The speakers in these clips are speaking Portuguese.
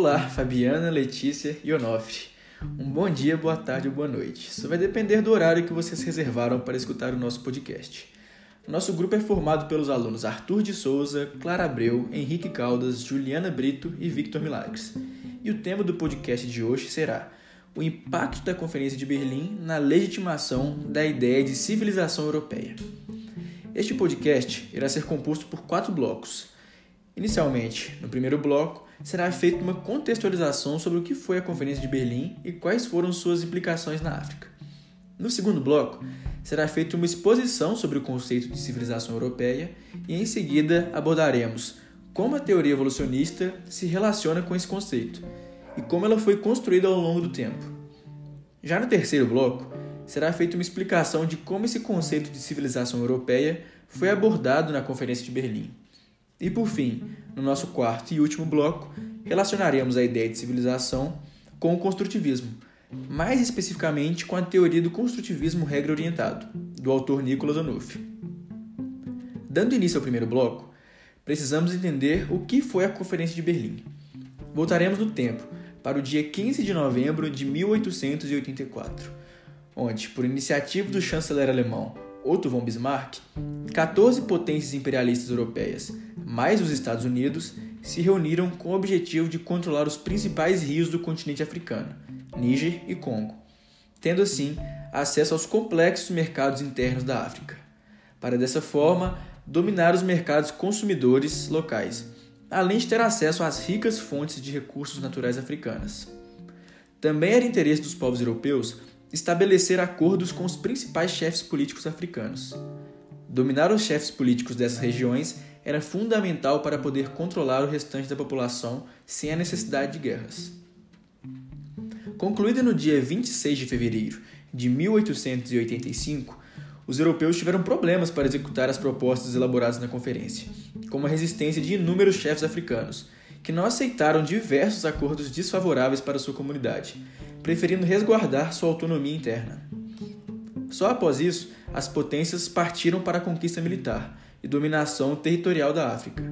Olá, Fabiana, Letícia e Onofre. Um bom dia, boa tarde ou boa noite. Isso vai depender do horário que vocês reservaram para escutar o nosso podcast. Nosso grupo é formado pelos alunos Arthur de Souza, Clara Abreu, Henrique Caldas, Juliana Brito e Victor Milagres. E o tema do podcast de hoje será o impacto da Conferência de Berlim na legitimação da ideia de civilização europeia. Este podcast irá ser composto por quatro blocos. Inicialmente, no primeiro bloco, será feita uma contextualização sobre o que foi a Conferência de Berlim e quais foram suas implicações na África. No segundo bloco, será feita uma exposição sobre o conceito de civilização europeia e, em seguida, abordaremos como a teoria evolucionista se relaciona com esse conceito e como ela foi construída ao longo do tempo. Já no terceiro bloco, será feita uma explicação de como esse conceito de civilização europeia foi abordado na Conferência de Berlim. E por fim, no nosso quarto e último bloco, relacionaremos a ideia de civilização com o construtivismo, mais especificamente com a teoria do construtivismo regra orientado, do autor Nicolas Onufri. Dando início ao primeiro bloco, precisamos entender o que foi a Conferência de Berlim. Voltaremos no tempo, para o dia 15 de novembro de 1884, onde, por iniciativa do chanceler alemão Otto von Bismarck, 14 potências imperialistas europeias, mais os Estados Unidos, se reuniram com o objetivo de controlar os principais rios do continente africano, Níger e Congo, tendo assim acesso aos complexos mercados internos da África, para dessa forma dominar os mercados consumidores locais, além de ter acesso às ricas fontes de recursos naturais africanas. Também era interesse dos povos europeus estabelecer acordos com os principais chefes políticos africanos. Dominar os chefes políticos dessas regiões era fundamental para poder controlar o restante da população sem a necessidade de guerras. Concluída no dia 26 de fevereiro de 1885, os europeus tiveram problemas para executar as propostas elaboradas na conferência, como a resistência de inúmeros chefes africanos, que não aceitaram diversos acordos desfavoráveis para sua comunidade, preferindo resguardar sua autonomia interna. Só após isso, as potências partiram para a conquista militar e dominação territorial da África.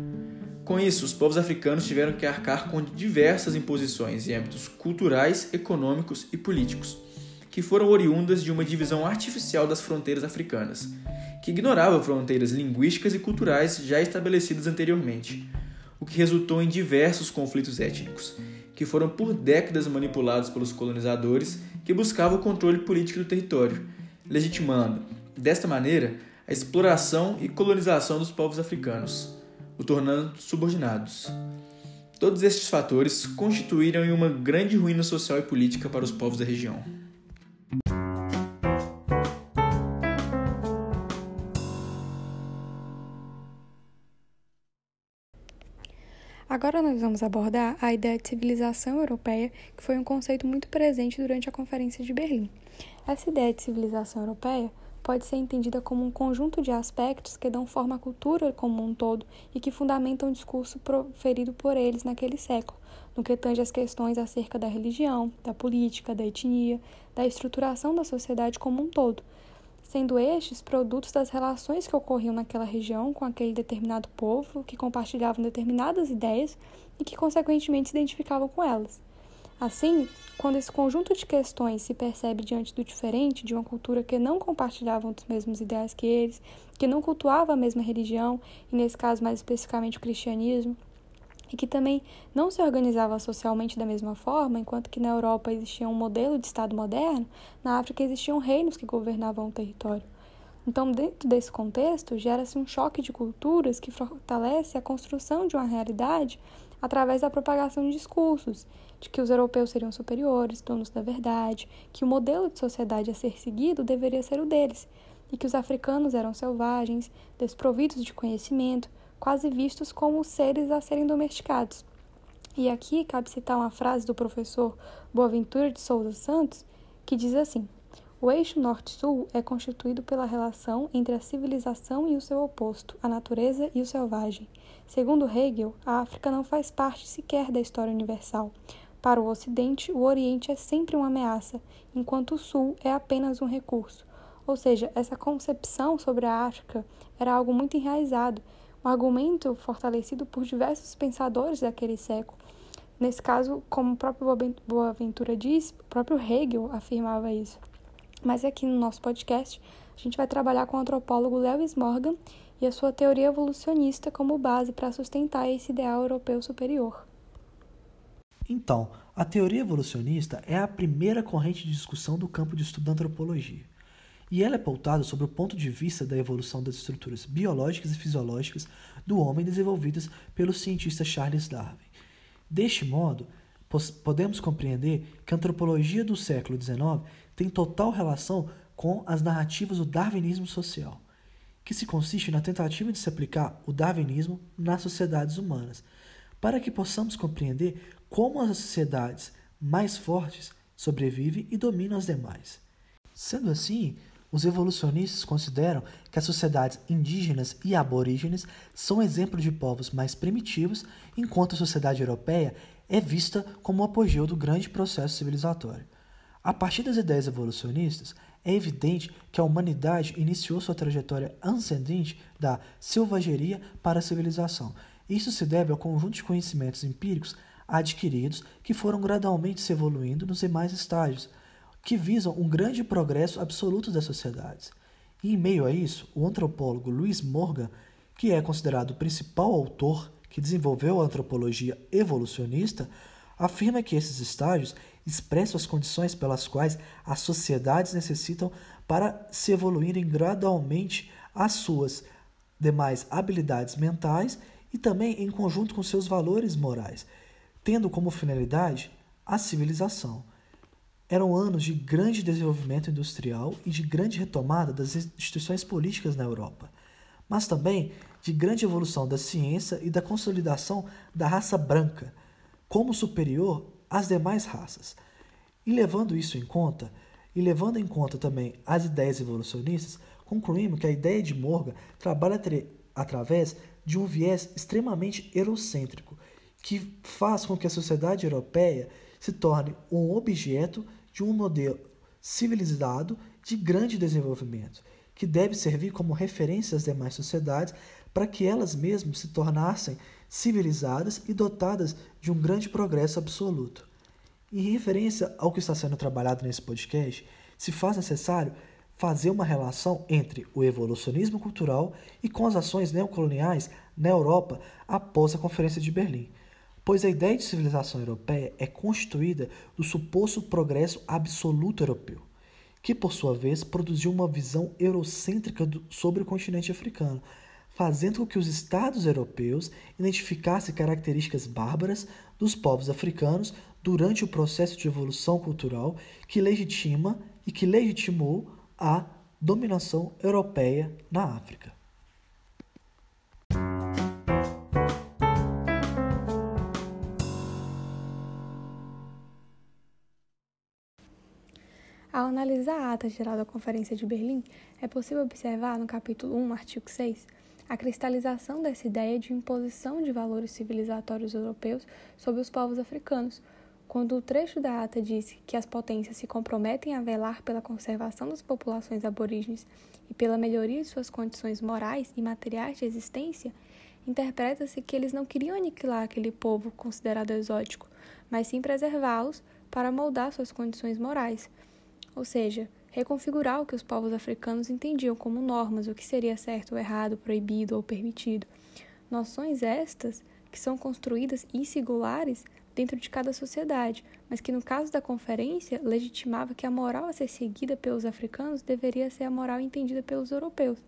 Com isso, os povos africanos tiveram que arcar com diversas imposições em âmbitos culturais, econômicos e políticos, que foram oriundas de uma divisão artificial das fronteiras africanas, que ignorava fronteiras linguísticas e culturais já estabelecidas anteriormente, que resultou em diversos conflitos étnicos, que foram por décadas manipulados pelos colonizadores que buscavam o controle político do território, legitimando, desta maneira, a exploração e colonização dos povos africanos, o tornando subordinados. Todos estes fatores constituíram uma grande ruína social e política para os povos da região. Agora nós vamos abordar a ideia de civilização europeia, que foi um conceito muito presente durante a Conferência de Berlim. Essa ideia de civilização europeia pode ser entendida como um conjunto de aspectos que dão forma à cultura como um todo e que fundamentam o discurso proferido por eles naquele século, no que tange as questões acerca da religião, da política, da etnia, da estruturação da sociedade como um todo, sendo estes produtos das relações que ocorriam naquela região com aquele determinado povo, que compartilhavam determinadas ideias e que, consequentemente, se identificavam com elas. Assim, quando esse conjunto de questões se percebe diante do diferente, de uma cultura que não compartilhava os mesmos ideais que eles, que não cultuava a mesma religião, e nesse caso mais especificamente o cristianismo, e que também não se organizava socialmente da mesma forma, enquanto que na Europa existia um modelo de Estado moderno, na África existiam reinos que governavam o território. Então, dentro desse contexto, gera-se um choque de culturas que fortalece a construção de uma realidade através da propagação de discursos, de que os europeus seriam superiores, donos da verdade, que o modelo de sociedade a ser seguido deveria ser o deles, e que os africanos eram selvagens, desprovidos de conhecimento, quase vistos como seres a serem domesticados. E aqui cabe citar uma frase do professor Boaventura de Souza Santos, que diz assim: O eixo norte-sul é constituído pela relação entre a civilização e o seu oposto, a natureza e o selvagem. Segundo Hegel, a África não faz parte sequer da história universal. Para o Ocidente, o Oriente é sempre uma ameaça, enquanto o Sul é apenas um recurso. Ou seja, essa concepção sobre a África era algo muito enraizado, um argumento fortalecido por diversos pensadores daquele século, Nesse caso, como o próprio Boaventura diz, o próprio Hegel afirmava isso. Mas aqui no nosso podcast, a gente vai trabalhar com o antropólogo Lewis Morgan e a sua teoria evolucionista como base para sustentar esse ideal europeu superior. Então, a teoria evolucionista é a primeira corrente de discussão do campo de estudo da antropologia. E ela é pautada sobre o ponto de vista da evolução das estruturas biológicas e fisiológicas do homem desenvolvidas pelo cientista Charles Darwin. Deste modo, podemos compreender que a antropologia do século XIX tem total relação com as narrativas do darwinismo social, que se consiste na tentativa de se aplicar o darwinismo nas sociedades humanas, para que possamos compreender como as sociedades mais fortes sobrevivem e dominam as demais. Sendo assim, os evolucionistas consideram que as sociedades indígenas e aborígenes são exemplos de povos mais primitivos, enquanto a sociedade europeia é vista como o apogeu do grande processo civilizatório. A partir das ideias evolucionistas, é evidente que a humanidade iniciou sua trajetória ascendente da selvageria para a civilização. Isso se deve ao conjunto de conhecimentos empíricos adquiridos que foram gradualmente se evoluindo nos demais estágios, que visam um grande progresso absoluto das sociedades. E em meio a isso, o antropólogo Louis Morgan, que é considerado o principal autor que desenvolveu a antropologia evolucionista, afirma que esses estágios expressam as condições pelas quais as sociedades necessitam para se evoluírem gradualmente as suas demais habilidades mentais e também em conjunto com seus valores morais, tendo como finalidade a civilização. Eram anos de grande desenvolvimento industrial e de grande retomada das instituições políticas na Europa, mas também de grande evolução da ciência e da consolidação da raça branca como superior às demais raças. E levando isso em conta, e levando em conta também as ideias evolucionistas, concluímos que a ideia de Morgan trabalha através de um viés extremamente eurocêntrico, que faz com que a sociedade europeia se torne um objeto de um modelo civilizado de grande desenvolvimento, que deve servir como referência às demais sociedades para que elas mesmas se tornassem civilizadas e dotadas de um grande progresso absoluto. Em referência ao que está sendo trabalhado nesse podcast, se faz necessário fazer uma relação entre o evolucionismo cultural e com as ações neocoloniais na Europa após a Conferência de Berlim pois a ideia de civilização europeia é constituída do suposto progresso absoluto europeu, que por sua vez produziu uma visão eurocêntrica do, sobre o continente africano, fazendo com que os estados europeus identificassem características bárbaras dos povos africanos durante o processo de evolução cultural que legitima e que legitimou a dominação europeia na África. Ao analisar a ata geral da Conferência de Berlim, é possível observar no capítulo 1, artigo 6, a cristalização dessa ideia de imposição de valores civilizatórios europeus sobre os povos africanos, quando o trecho da ata diz que as potências se comprometem a velar pela conservação das populações aborígenes e pela melhoria de suas condições morais e materiais de existência, interpreta-se que eles não queriam aniquilar aquele povo considerado exótico, mas sim preservá-los para moldar suas condições morais ou seja, reconfigurar o que os povos africanos entendiam como normas, o que seria certo ou errado, proibido ou permitido. Noções estas que são construídas e singulares dentro de cada sociedade, mas que no caso da conferência legitimava que a moral a ser seguida pelos africanos deveria ser a moral entendida pelos europeus,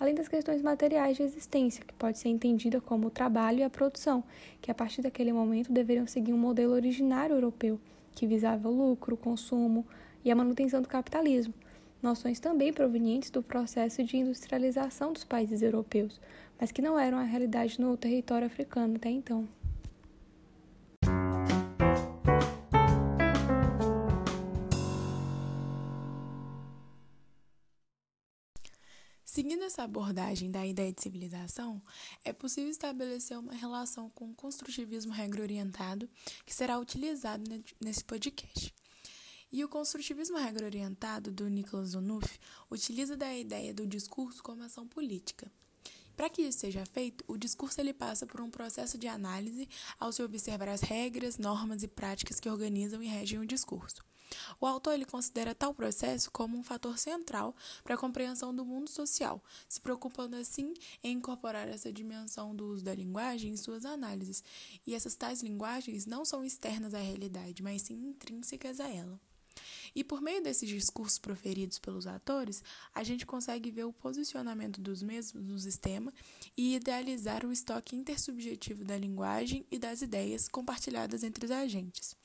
além das questões materiais de existência, que pode ser entendida como o trabalho e a produção, que a partir daquele momento deveriam seguir um modelo originário europeu, que visava o lucro, o consumo, e a manutenção do capitalismo, noções também provenientes do processo de industrialização dos países europeus, mas que não eram a realidade no território africano até então. Seguindo essa abordagem da ideia de civilização, é possível estabelecer uma relação com o construtivismo regra-orientado que será utilizado nesse podcast. E o construtivismo regra-orientado do Nicholas Onuf utiliza da ideia do discurso como ação política. Para que isso seja feito, o discurso ele passa por um processo de análise ao se observar as regras, normas e práticas que organizam e regem o discurso. O autor ele considera tal processo como um fator central para a compreensão do mundo social, se preocupando assim em incorporar essa dimensão do uso da linguagem em suas análises. E essas tais linguagens não são externas à realidade, mas sim intrínsecas a ela. E por meio desses discursos proferidos pelos atores, a gente consegue ver o posicionamento dos mesmos no sistema e idealizar o estoque intersubjetivo da linguagem e das ideias compartilhadas entre os agentes.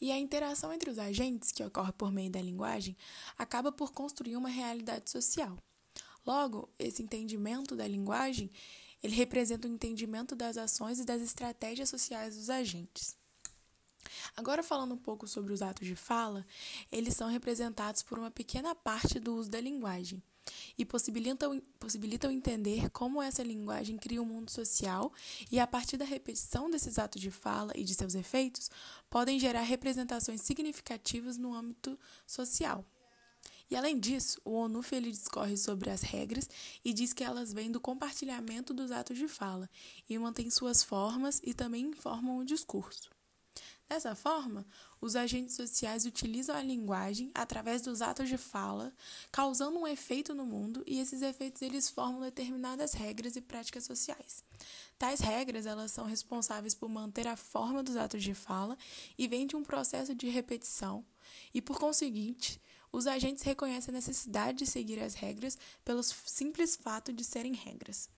E a interação entre os agentes, que ocorre por meio da linguagem, acaba por construir uma realidade social. Logo, esse entendimento da linguagem, ele representa o entendimento das ações e das estratégias sociais dos agentes. Agora, falando um pouco sobre os atos de fala, eles são representados por uma pequena parte do uso da linguagem e possibilitam, possibilitam entender como essa linguagem cria um mundo social e, a partir da repetição desses atos de fala e de seus efeitos, podem gerar representações significativas no âmbito social. E além disso, o ONUF ele discorre sobre as regras e diz que elas vêm do compartilhamento dos atos de fala e mantém suas formas e também informam o discurso. Dessa forma, os agentes sociais utilizam a linguagem através dos atos de fala, causando um efeito no mundo, e esses efeitos eles formam determinadas regras e práticas sociais. Tais regras elas são responsáveis por manter a forma dos atos de fala e vêm de um processo de repetição, e por conseguinte, os agentes reconhecem a necessidade de seguir as regras pelo simples fato de serem regras.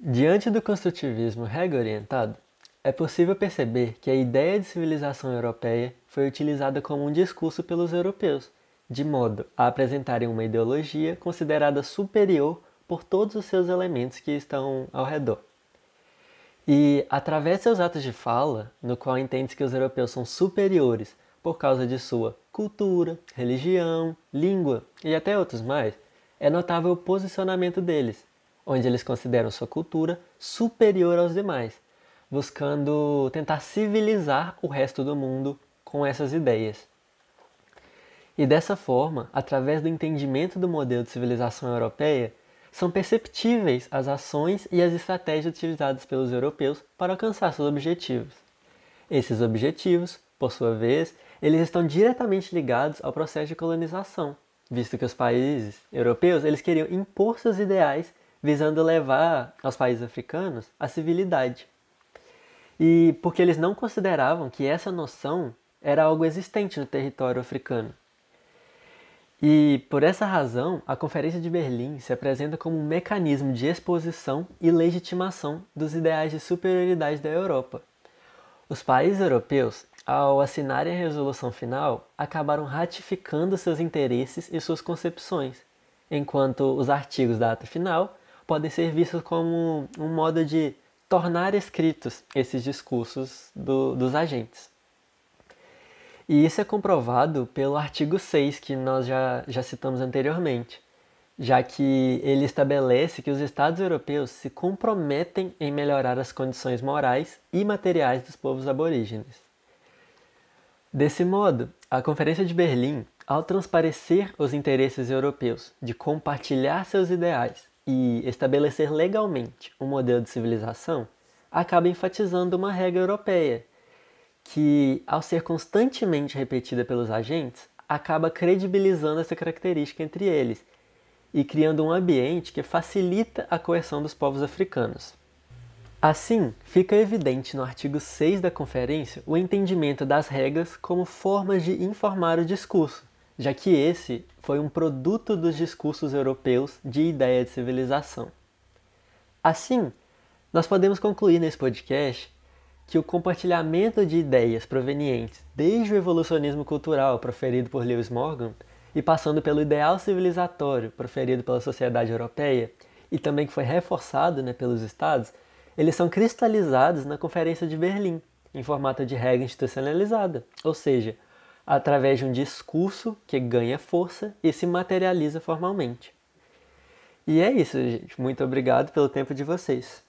Diante do construtivismo regra-orientado, é possível perceber que a ideia de civilização europeia foi utilizada como um discurso pelos europeus, de modo a apresentarem uma ideologia considerada superior por todos os seus elementos que estão ao redor. E, através de seus atos de fala, no qual entende que os europeus são superiores por causa de sua cultura, religião, língua e até outros mais, é notável o posicionamento deles, onde eles consideram sua cultura superior aos demais buscando tentar civilizar o resto do mundo com essas ideias. E dessa forma, através do entendimento do modelo de civilização europeia, são perceptíveis as ações e as estratégias utilizadas pelos europeus para alcançar seus objetivos. Esses objetivos, por sua vez, eles estão diretamente ligados ao processo de colonização, visto que os países europeus eles queriam impor seus ideais visando levar aos países africanos a civilidade e porque eles não consideravam que essa noção era algo existente no território africano. E por essa razão, a Conferência de Berlim se apresenta como um mecanismo de exposição e legitimação dos ideais de superioridade da Europa. Os países europeus, ao assinarem a resolução final, acabaram ratificando seus interesses e suas concepções, enquanto os artigos da ata final podem ser vistos como um modo de tornar escritos esses discursos do, dos agentes. E isso é comprovado pelo artigo 6, que nós já, já citamos anteriormente, já que ele estabelece que os Estados europeus se comprometem em melhorar as condições morais e materiais dos povos aborígenes. Desse modo, a Conferência de Berlim, ao transparecer os interesses europeus de compartilhar seus ideais e estabelecer legalmente um modelo de civilização, acaba enfatizando uma regra europeia, que, ao ser constantemente repetida pelos agentes, acaba credibilizando essa característica entre eles e criando um ambiente que facilita a coerção dos povos africanos. Assim, fica evidente no artigo 6 da conferência o entendimento das regras como formas de informar o discurso, já que esse foi um produto dos discursos europeus de ideia de civilização. Assim, nós podemos concluir nesse podcast que o compartilhamento de ideias provenientes desde o evolucionismo cultural proferido por Lewis Morgan e passando pelo ideal civilizatório proferido pela sociedade europeia e também que foi reforçado né, pelos estados, eles são cristalizados na Conferência de Berlim, em formato de regra institucionalizada, ou seja, através de um discurso que ganha força e se materializa formalmente. E é isso, gente. Muito obrigado pelo tempo de vocês.